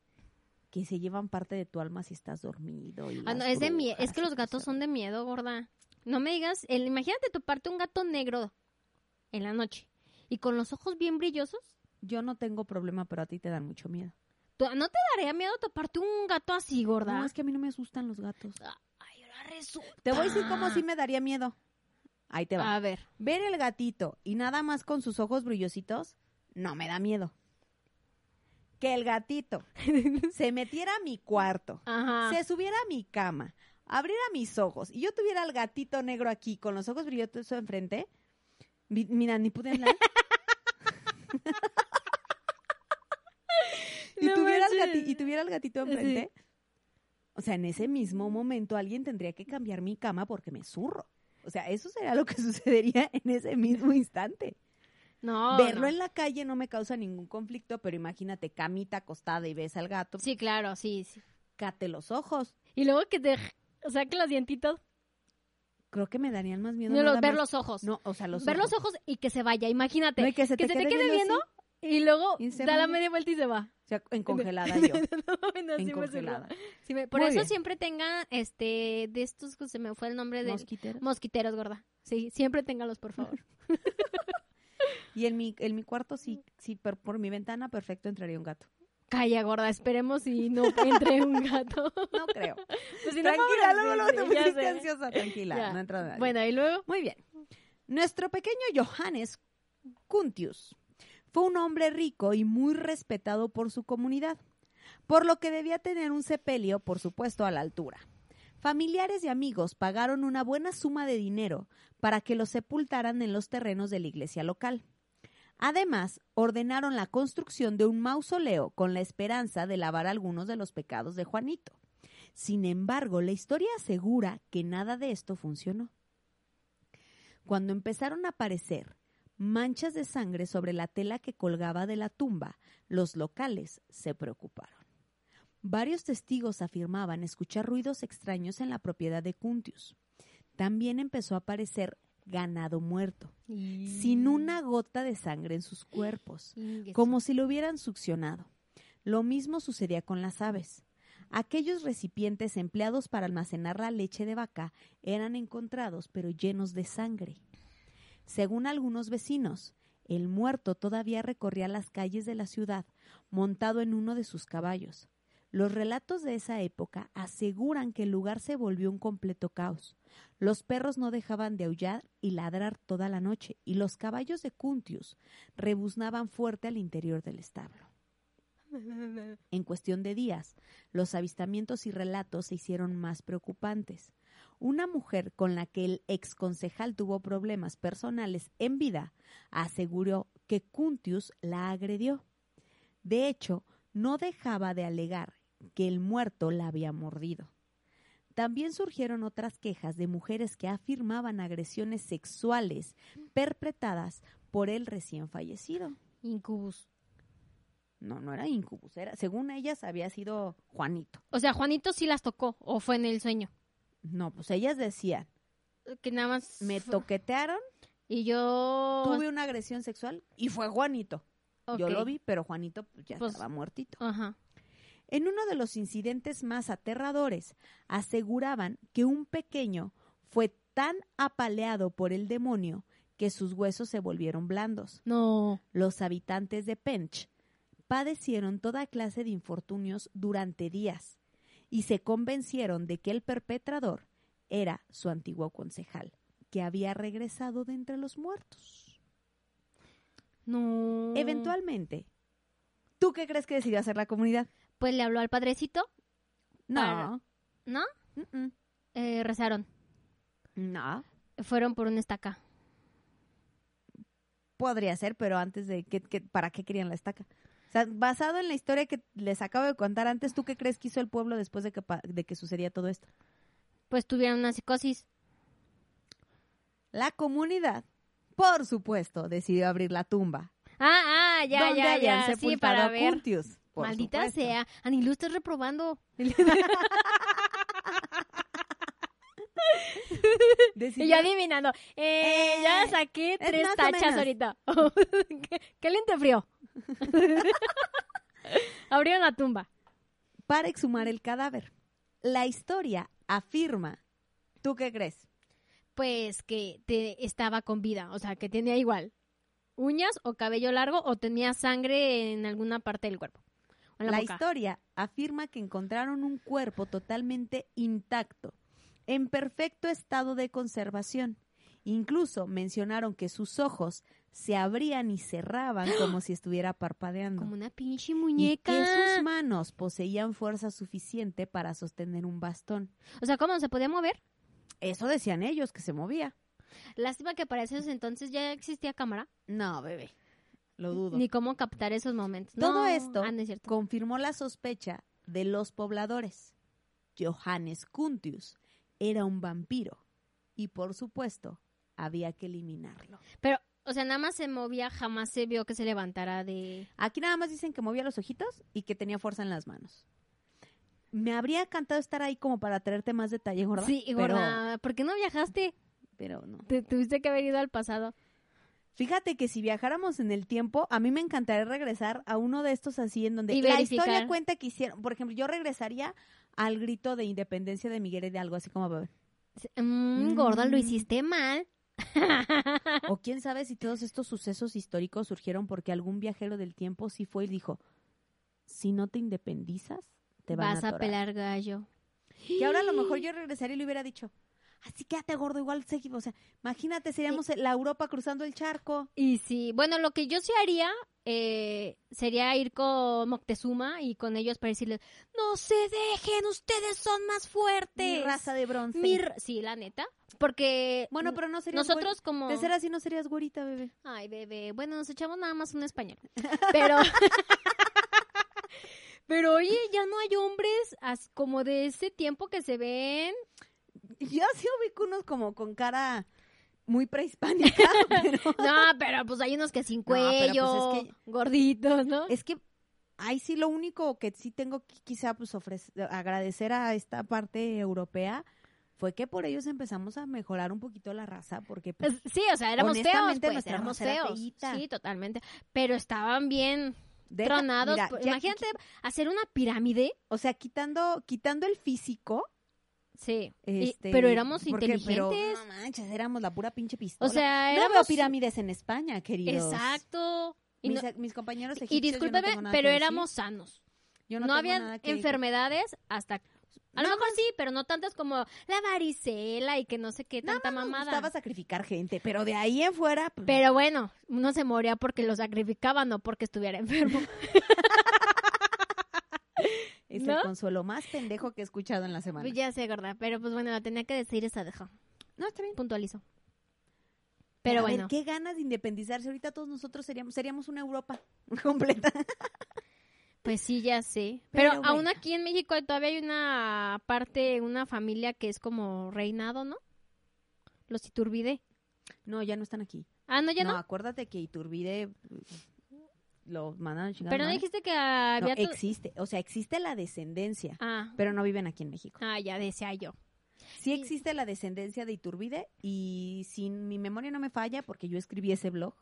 que se llevan parte de tu alma si estás dormido. y Ah, no, es de miedo. Es que los gatos son de miedo, gorda. No me digas, el, imagínate toparte un gato negro en la noche y con los ojos bien brillosos. Yo no tengo problema, pero a ti te dan mucho miedo. ¿tú- ¿No te daría miedo toparte un gato así, gorda? No, es que a mí no me asustan los gatos. Ay, ahora resulta. Te voy a decir cómo sí me daría miedo. Ahí te va. A ver. Ver el gatito y nada más con sus ojos brillositos, no me da miedo. que el gatito se metiera a mi cuarto, Ajá. se subiera a mi cama, abriera mis ojos y yo tuviera al gatito negro aquí con los ojos brillosos enfrente, mi- mira, ni pude hablar. y, No tuviera al manches. gati- y tuviera al gatito enfrente. O sea, en ese mismo momento alguien tendría que cambiar mi cama porque me zurro. O sea, eso sería lo que sucedería en ese mismo instante. No. Verlo no. en la calle no me causa ningún conflicto, pero imagínate camita acostada y ves al gato, Sí, claro, sí, sí. cate los ojos. Y luego que te saque los dientitos. Creo que me darían más miedo. No, los- ver más- los ojos. No, o sea, los ver ojos. los ojos y que se vaya. Imagínate. No, que se te, que se te quede quede viendo y luego Y da la media vuelta y se va. O sea, en congelada yo. no, no, sí en me congelada. zurró. Sí me- por Muy eso bien. siempre tengan este de estos que se me fue el nombre de Mosquitero. mosquiteros, gorda. Sí, siempre ténganlos, por favor. Y en mi, en mi cuarto sí, sí, por, por mi ventana perfecto entraría un gato. Calla, gorda, esperemos y no entre un gato. No creo. Pues si no, tranquila, luego, luego te pusiste ansiosa, tranquila. Ya. No entra nadie. Bueno, y luego Muy bien. Nuestro pequeño Johannes Cuntius fue un hombre rico y muy respetado por su comunidad, por lo que debía tener un sepelio, por supuesto, a la altura. Familiares y amigos pagaron una buena suma de dinero para que lo sepultaran en los terrenos de la iglesia local. Además, ordenaron la construcción de un mausoleo con la esperanza de lavar algunos de los pecados de Juanito. Sin embargo, la historia asegura que nada de esto funcionó. Cuando empezaron a aparecer manchas de sangre sobre la tela que colgaba de la tumba, los locales se preocuparon. Varios testigos afirmaban escuchar ruidos extraños en la propiedad de Cuntius. También empezó a aparecer ganado muerto, sin una gota de sangre en sus cuerpos, como si lo hubieran succionado. Lo mismo sucedía con las aves. Aquellos recipientes empleados para almacenar la leche de vaca eran encontrados pero llenos de sangre. Según algunos vecinos, el muerto todavía recorría las calles de la ciudad montado en uno de sus caballos. Los relatos de esa época aseguran que el lugar se volvió un completo caos. Los perros no dejaban de aullar y ladrar toda la noche, y los caballos de Cuntius rebuznaban fuerte al interior del establo. En cuestión de días, los avistamientos y relatos se hicieron más preocupantes. Una mujer con la que el ex concejal tuvo problemas personales en vida aseguró que Cuntius la agredió. De hecho, no dejaba de alegar que el muerto la había mordido. También surgieron otras quejas de mujeres que afirmaban agresiones sexuales perpetradas por el recién fallecido. Incubus. No, no era incubus, era, según ellas había sido Juanito. O sea, Juanito sí las tocó o fue en el sueño. No, pues ellas decían, Que nada más me toquetearon, y yo tuve una agresión sexual y fue Juanito. Yo lo vi, pero Juanito pues, ya Pues- estaba muertito. Ajá. En uno de los incidentes más aterradores, aseguraban que un pequeño fue tan apaleado por el demonio que sus huesos se volvieron blandos. No. Los habitantes de Pench padecieron toda clase de infortunios durante días y se convencieron de que el perpetrador era su antiguo concejal, que había regresado de entre los muertos. No. Eventualmente, ¿tú qué crees que decidió hacer la comunidad? Pues le habló al padrecito, Para- No. ¿no? Eh, rezaron. No. Fueron por una estaca. Podría ser, pero antes de que, que- ¿para qué querían la estaca? O sea, basado en la historia que les acabo de contar antes, ¿tú qué crees que hizo el pueblo después de que, de que sucedía todo esto? Pues tuvieron una psicosis. La comunidad, por supuesto, decidió abrir la tumba. Ah, ah, ya, donde ya, ya. Sí, para ver. Cuntius, por Maldita supuesto. sea. Anilú, estás reprobando. Y yo adivinando. Eh, Eh, ya saqué es tres tachas ahorita. ¿Qué- ¿Caliente frío? Abrieron la tumba. para exhumar el cadáver. La historia afirma, ¿tú qué crees? Pues que te estaba con vida. O sea, que tenía igual uñas o cabello largo o tenía sangre en alguna parte del cuerpo. La, historia afirma que encontraron un cuerpo totalmente intacto, en perfecto estado de conservación. Incluso mencionaron que sus ojos se abrían y cerraban como si estuviera parpadeando. Como una pinche Y muñeca. que sus manos poseían fuerza suficiente para sostener un bastón. O sea, ¿cómo se podía mover? Eso decían ellos, que se movía. Lástima que para esos entonces ya existía cámara. No, bebé. Lo dudo. Ni cómo captar esos momentos. Todo No, esto ah, no es cierto. confirmó la sospecha de los pobladores. Johannes Kuntius era un vampiro y por supuesto había que eliminarlo. Pero, o sea, nada más se movía, jamás se vio que se levantara de... Aquí nada más dicen que movía los ojitos y que tenía fuerza en las manos. Me habría encantado estar ahí como para traerte más detalle, gorda. Sí, pero, gorda, ¿por qué no viajaste? pero no. Te tuviste que haber ido al pasado. Fíjate que si viajáramos en el tiempo, a mí me encantaría regresar a uno de estos así en donde Y la verificar. historia cuenta que hicieron, por ejemplo, yo regresaría al grito de independencia de Miguel Hidalgo, así como. Mm, gorda, lo Mm. hiciste mal. O quién sabe si todos estos sucesos históricos surgieron porque algún viajero del tiempo sí fue y dijo, si no te independizas, te van Vas a a atorar". pelar gallo. Que ahora a lo mejor yo regresaría y le hubiera dicho, así quédate gordo, igual seguimos. O sea, imagínate, seríamos la Europa cruzando el charco. Y sí, bueno, lo que yo sí haría eh, sería ir con Moctezuma y con ellos para decirles, no se dejen, ustedes son más fuertes. Mi raza de bronce. Mi sí, la neta. Porque Bueno, pero no serías nosotros como... De ser así no serías güerita, bebé. Ay, bebé. Bueno, nos echamos nada más un español. Pero. Pero oye, ya no hay hombres como de ese tiempo que se ven. Yo sí ubico unos como con cara muy prehispánica, pero No, pero pues hay unos que sin pues, cuello, es que- gorditos, ¿no? es que ahí sí lo único que sí tengo que quizá pues ofrecer, agradecer a esta parte europea fue que por ellos empezamos a mejorar un poquito la raza, porque pues, sí, o sea, éramos feos, pues, éramos feos. Sí, totalmente. Pero estaban bien deja- tronados. mira, pues, Imagínate hacer una pirámide. o sea, quitando quitando el físico, Sí. y- este, pero éramos pero, inteligentes. no manches, éramos la pura pinche pistola. o sea, no veo éramos. pirámides en España, queridos. Exacto. Y, Mis, no- mis compañeros y egipcios, yo no discúlpame, tengo nada pero éramos sanos. Yo no, había que enfermedades hasta a lo mejor sí, pero no tantas como la varicela y que no sé qué tanta Nos mamada. gustaba sacrificar gente, pero de ahí en fuera, pues, Pero bueno, uno se moría porque lo sacrificaba, no porque estuviera enfermo. el consuelo más pendejo que he escuchado en la semana. Pues ya sé, gorda, pero pues bueno, la tenía que decir esa dejó. No, está bien. Puntualizo. Pero A ver, bueno, qué ganas de independizarse. Ahorita todos nosotros seríamos, seríamos una Europa completa. pues sí, ya sé. Pero Pero, aún bueno. aquí en México todavía hay una parte, una familia que es como reinado, ¿no? Los Iturbide. No, ya no están aquí. Ah, no, ya no, no. acuérdate que Iturbide lo mandan a chingar. Pero no dijiste que No, había... to- existe, o sea, existe la descendencia, Ah, pero no viven aquí en México. ah, ya decía yo. Sí existe la descendencia de Iturbide y sin mi memoria no me falla porque yo escribí ese blog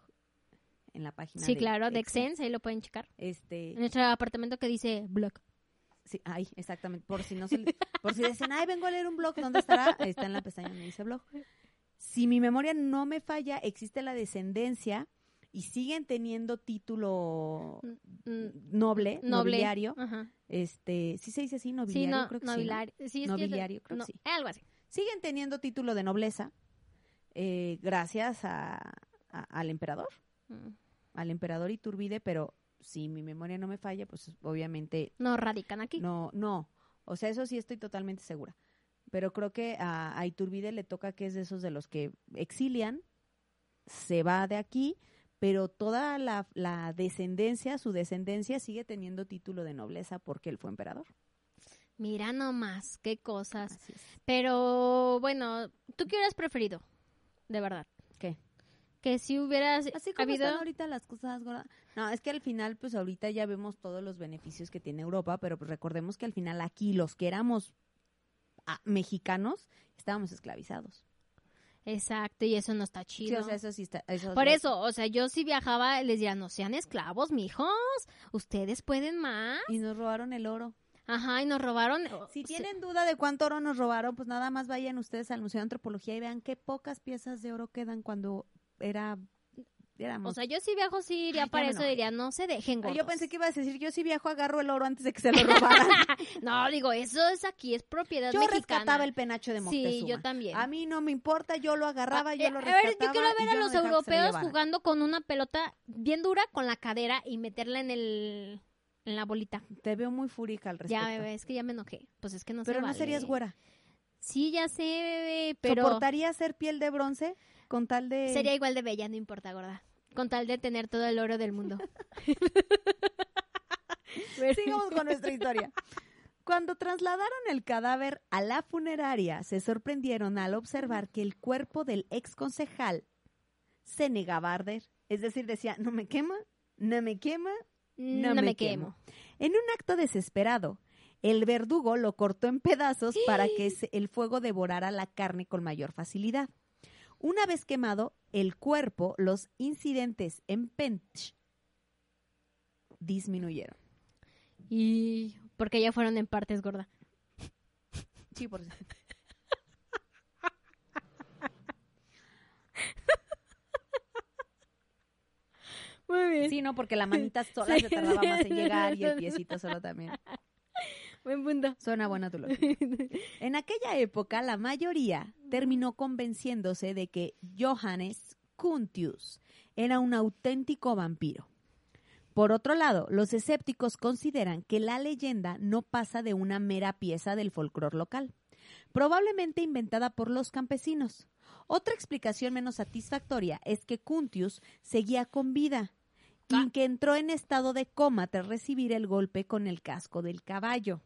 en la página Sí, de claro, de Exen. Exens, ahí lo pueden checar. Este, En nuestro apartamento que dice blog. Sí, ay, exactamente. Por si no se, le- por si decían, ay, vengo a leer un blog, ¿dónde estará? Está en la pestaña donde dice blog. Si mi memoria no me falla, existe la descendencia y siguen teniendo título Mm, noble, Noble. nobiliario. Ajá. Este, sí se dice así, Sí, nobiliario, no, creo que sí, ¿no? nobiliario. Sí, es que creo que sí. Algo así. Siguen teniendo título de nobleza eh, gracias a, a- al emperador, Mm. al emperador Iturbide, pero si mi memoria no me falla, pues obviamente No radican aquí. No, no. O sea, eso sí estoy totalmente segura. Pero creo que a, a Iturbide le toca que es de esos de los que exilian, se va de aquí, pero toda la, la descendencia, su descendencia sigue teniendo título de nobleza porque él fue emperador. Mira nomás, qué cosas. Pero bueno, ¿tú qué hubieras preferido? De verdad. ¿Qué? Que si hubieras Así como habido... están ahorita las cosas, gorda. No, es que al final, pues ahorita ya vemos todos los beneficios que tiene Europa, pero pues recordemos que al final aquí los que éramos ah, mexicanos estábamos esclavizados. Exacto, y eso no está Sí, chido. o sea, eso sí está. Eso Por eso, o sea, yo si viajaba les diría, no sean esclavos, mijos, ustedes pueden más. Y nos robaron el oro. Ajá, y nos robaron. Si tienen duda de cuánto oro nos robaron, pues nada más vayan ustedes al Museo de Antropología y vean qué pocas piezas de oro quedan cuando era O sea, yo si viajo sí iría Ay, para eso, diría, no se dejen Ay, gordos. yo pensé que ibas a decir, yo si viajo agarro el oro antes de que se lo robaran. No, digo, eso es aquí, es propiedad yo mexicana. rescataba el penacho de Moctezuma. Sí, yo también. A mí no me importa, yo lo agarraba, yo Eh, lo a rescataba. ver, yo quiero ver a yo no los europeos jugando con una pelota bien dura con la cadera y meterla en el en la bolita. Te veo muy fúrica al respecto. Ya, bebé, es que ya me enojé. Pues es que no se Pero no vale. serías güera. Sí, ya sé, bebé, pero ¿Soportaría ser piel de bronce con tal de... sería igual de bella, no importa, gorda. Con tal de tener todo el oro del mundo. Sigamos con nuestra historia. Cuando trasladaron el cadáver a la funeraria, se sorprendieron al observar que el cuerpo del ex concejal se negaba a arder. Es decir, decía, no me quema, no me quema. No, me, quemo. En un acto desesperado, el verdugo lo cortó en pedazos para que el fuego devorara la carne con mayor facilidad. Una vez quemado el cuerpo, los incidentes en Pench disminuyeron. Y porque ya fueron en partes, gorda. Sí, por Muy bien. Sí, no, porque la manita sola Sí, se tardaba más en llegar y el piecito solo también. Buen punto. Suena buena tu lógica. En aquella época, la mayoría terminó convenciéndose de que Johannes Kuntius era un auténtico vampiro. Por otro lado, los escépticos consideran que la leyenda no pasa de una mera pieza del folclore local, probablemente inventada por los campesinos. Otra explicación menos satisfactoria es que Kuntius seguía con vida y Ah. que entró en estado de coma tras recibir el golpe con el casco del caballo.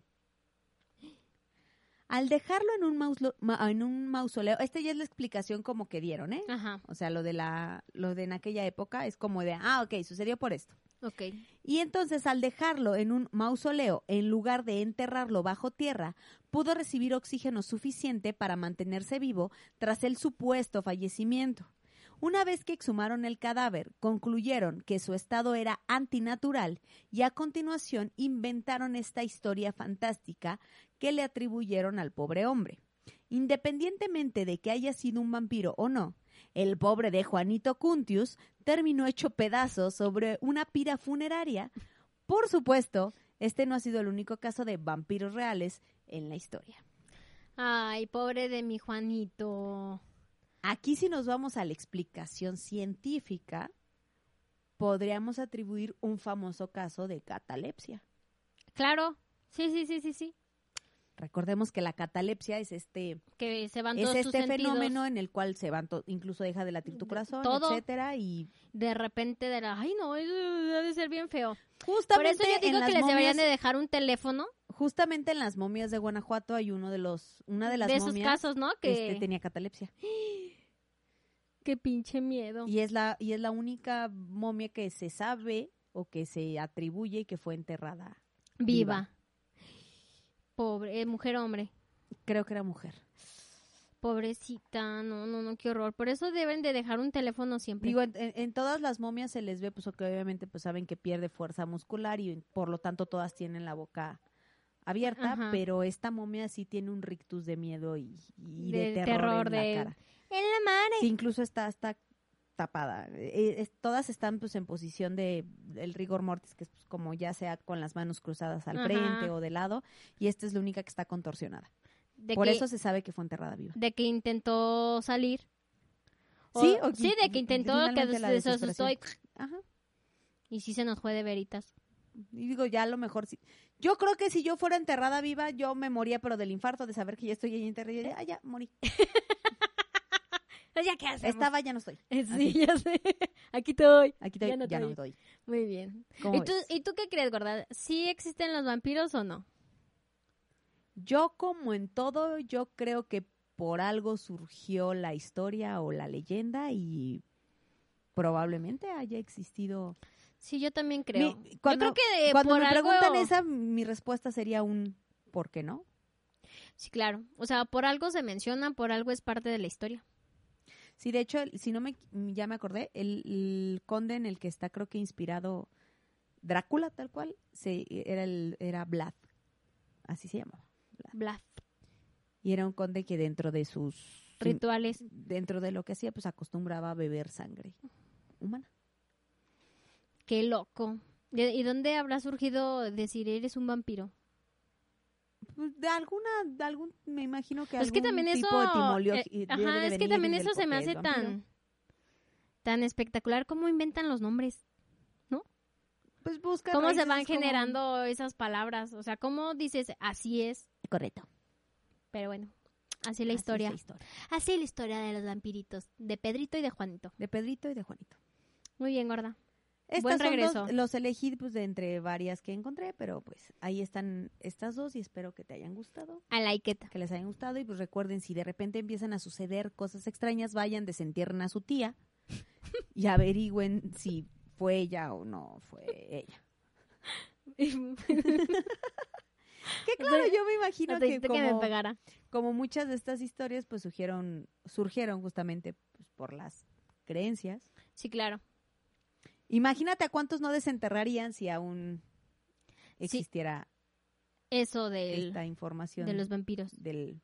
Al dejarlo en un, mauslo- ma- en un mausoleo, esta ya es la explicación como que dieron, ¿eh? Ajá, O sea, lo de la, lo de en aquella época es como de, ah, ok, sucedió por esto. ok. Y entonces al dejarlo en un mausoleo, en lugar de enterrarlo bajo tierra, pudo recibir oxígeno suficiente para mantenerse vivo tras el supuesto fallecimiento. Una vez que exhumaron el cadáver, concluyeron que su estado era antinatural y a continuación inventaron esta historia fantástica que le atribuyeron al pobre hombre. Independientemente de que haya sido un vampiro o no, el pobre de Juanito Cuntius terminó hecho pedazos sobre una pira funeraria. Por supuesto, este no ha sido el único caso de vampiros reales en la historia. Ay, pobre de mi Juanito. Aquí si nos vamos a la explicación científica, podríamos atribuir un famoso caso de catalepsia. Claro, sí, sí, sí, sí, sí. Recordemos que la catalepsia es este Que se van es todos tus este sentidos. fenómeno en el cual se van to- incluso deja de latir tu corazón, todo. etcétera y De repente de la, ay no, eso debe ser bien feo. Por justamente eso yo digo que les deberían de dejar un teléfono justamente en las momias de Guanajuato hay uno de los una de las de esos momias casos, ¿no? Que este, tenía catalepsia qué pinche miedo. y es la y es la única momia que se sabe o que se atribuye que fue enterrada Viva. Pobre, eh, mujer hombre. creo que era mujer Pobrecita, no, no, no, qué horror. Por eso deben de dejar un teléfono siempre. digo en, en- en todas las momias se les ve pues que obviamente pues saben que pierde fuerza muscular y por lo tanto todas tienen la boca abierta Ajá. pero esta momia sí tiene un rictus de miedo y, y de, De terror, terror, en de- la cara en la madre. Sí, incluso está, está tapada. Eh, es- todas están pues en posición de el rigor mortis, que es pues, como ya sea con las manos cruzadas al Ajá. frente o de lado, y esta es la única que está contorsionada. De Por que, eso se sabe que fue enterrada viva. de que intentó salir. O- Sí, o sí, de que intentó que finalmente la se se asustó y. Ajá. y sí se nos fue de veritas. Y digo, ya a lo mejor sí. Yo creo que si yo fuera enterrada viva, yo me moría, pero del infarto de saber que ya estoy ahí enterrada. y Ah, ya, morí. ¿Ya qué hacemos? Estaba, ya no estoy. Sí, ya sé. Aquí estoy. Aquí estoy, Ya no ya no estoy. estoy. Muy bien. ¿Cómo ¿Y tú, ves? ¿Y tú qué crees, gorda? ¿Sí existen los vampiros o no? Yo, como en todo, yo creo que por algo surgió la historia o la leyenda y probablemente haya existido. Sí, yo también creo. Mi- cuando- yo creo que de- Cuando por me algo... preguntan esa, mi respuesta sería un ¿por qué no? Sí, claro. O sea, por algo se menciona, por algo es parte de la historia. Sí, de hecho, si no me, ya me acordé, el, el conde en el que está creo que inspirado Drácula, tal cual, se, era, el, era Vlad, así se llamaba. Blas. Y era un conde que dentro de sus Rituales. dentro de lo que hacía, pues acostumbraba a beber sangre humana. Qué loco. ¿De- ¿Y dónde habrá surgido decir eres un vampiro? Pues, De alguna, de algún, me imagino que Es que también eso. tipo eh, ajá, es que también eso se me hace tan. tan espectacular. ¿Cómo inventan los nombres? Pues busca ¿Cómo se van como- generando esas palabras? O sea, ¿cómo dices así es? Correcto. Pero bueno, así la Así es historia. la historia. Así la historia de los vampiritos. De Pedrito y de Juanito. De Pedrito y de Juanito. Muy bien, gorda. Estas Buen son regreso. dos- los elegí pues, de entre varias que encontré, pero pues ahí están estas dos y espero que te hayan gustado, I like it. que les hayan gustado y pues recuerden si de repente empiezan a suceder cosas extrañas, vayan, desentierren a su tía y averigüen si fue ella o no fue ella. Que claro, yo me imagino que hiciste que me como, pegara. como muchas de estas historias pues surgieron, surgieron justamente pues, por las creencias. Sí, claro. Imagínate a cuántos no desenterrarían si aún existiera Eso del, esta información de los vampiros. del,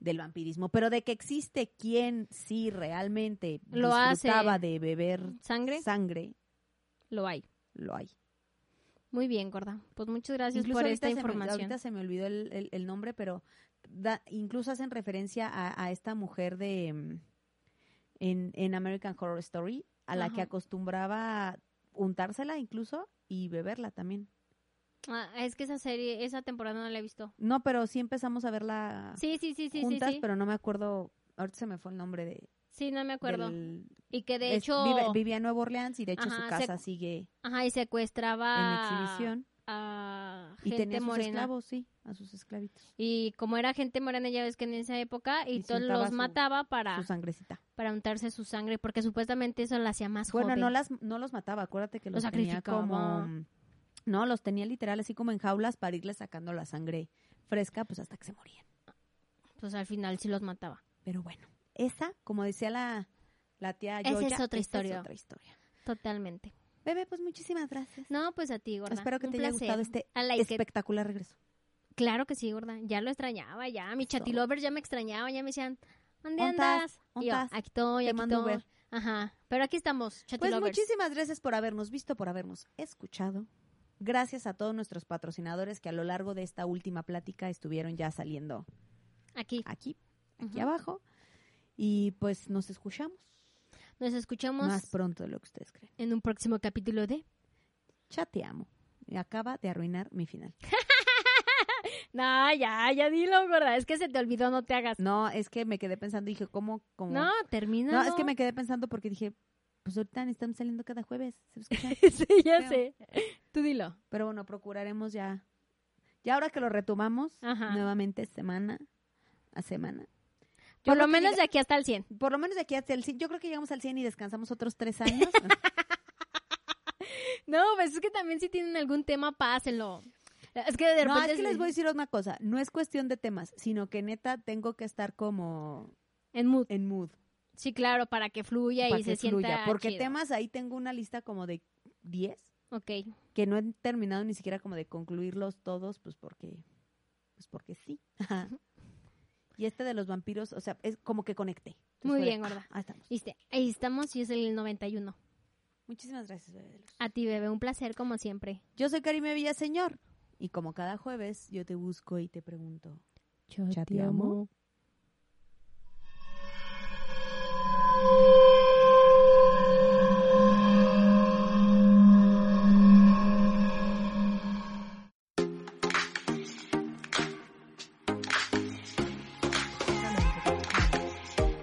del vampirismo. Pero de que existe quien sí realmente Lo hace. disfrutaba de beber ¿Sangre? sangre, Lo hay. lo hay. Muy bien, gorda. Pues muchas gracias Incluso por esta se me- información. ahorita se me olvidó el, el- el nombre, pero da- incluso hacen referencia a, a esta mujer de mm, en, en American Horror Story, a la que acostumbraba untársela incluso y beberla también. Ah, es que esa serie, esa temporada no la he visto. No, pero sí empezamos a verla Sí, sí, sí, sí, juntas, sí, sí. pero no me acuerdo, ahorita se me fue el nombre de... Sí, no me acuerdo. del- Y que de es- hecho, vive- vivía en Nueva Orleans y de hecho Ajá, su casa sigue ajá, y secuestraba en exhibición. A Y gente tenía sus morena. esclavos, sí, a sus esclavitos. Y como era gente morena, ya ves que en esa época, y, Y todos los su- mataba para, Su sangrecita. para untarse su sangre, porque supuestamente eso la hacía más Bueno, joven. no, las, no los mataba, acuérdate que Los los, tenía sacrificaba. como... No, los tenía literal así como en jaulas para irles sacando la sangre fresca, pues hasta que se morían. Pues al final sí los mataba. Pero bueno, esa, como decía la, la tía Esa Yoya, es otra esa historia. otra historia. Totalmente. Bebé, pues muchísimas gracias. No, pues a ti, gorda. Espero que Un te haya gustado este it. espectacular regreso. Claro que sí, gorda. Ya lo extrañaba, ya. Mi Eso. chatilovers ya me extrañaban, ya me decían, ¿dónde andas? Y yo, aquí estoy, aquí estoy. Ajá. Pero aquí estamos, Pues chatilovers. muchísimas gracias por habernos visto, por habernos escuchado. Gracias a todos nuestros patrocinadores que a lo largo de esta última plática estuvieron ya saliendo Aquí. aquí, aquí abajo. Y pues nos escuchamos Nos escuchamos más pronto de lo que ustedes creen. en un próximo capítulo de... Chateamo. Me acaba de arruinar mi final. No, ya, ya dilo, gorda. Es que se te olvidó, no te hagas. No, es que me quedé pensando, dije, ¿cómo? cómo? No, termina. No, es que me quedé pensando porque dije, pues ahorita estamos saliendo cada jueves. ¿se escucha? sí, ya sé. Tú dilo. Pero bueno, procuraremos ya. Ya ahora que lo retomamos Ajá. nuevamente semana a semana. Por Yo lo menos llega- de aquí hasta el 100. Por lo menos de aquí hasta el 100. Yo creo que llegamos al 100 y descansamos otros tres años. No, pues es que también si tienen algún tema, pásenlo. Es que de no, repente... es que les voy a decir una cosa. No es cuestión de temas, sino que neta tengo que estar como En mood. en mood. Sí, claro, para que fluya para y que se fluya. sienta Porque chido. temas ahí tengo una lista como de 10 Ok. que no he terminado ni siquiera como de concluirlos todos, pues porque, pues porque sí. Y este de los vampiros, o sea, es como que conecté. Entonces Muy bien, gorda. ah, ahí estamos. Viste, ahí estamos y es el 91. Muchísimas gracias, bebé de luz. A ti, bebé, un placer como siempre. Yo soy Karime Villaseñor y como cada jueves yo te busco y te pregunto, ¿ya te amo?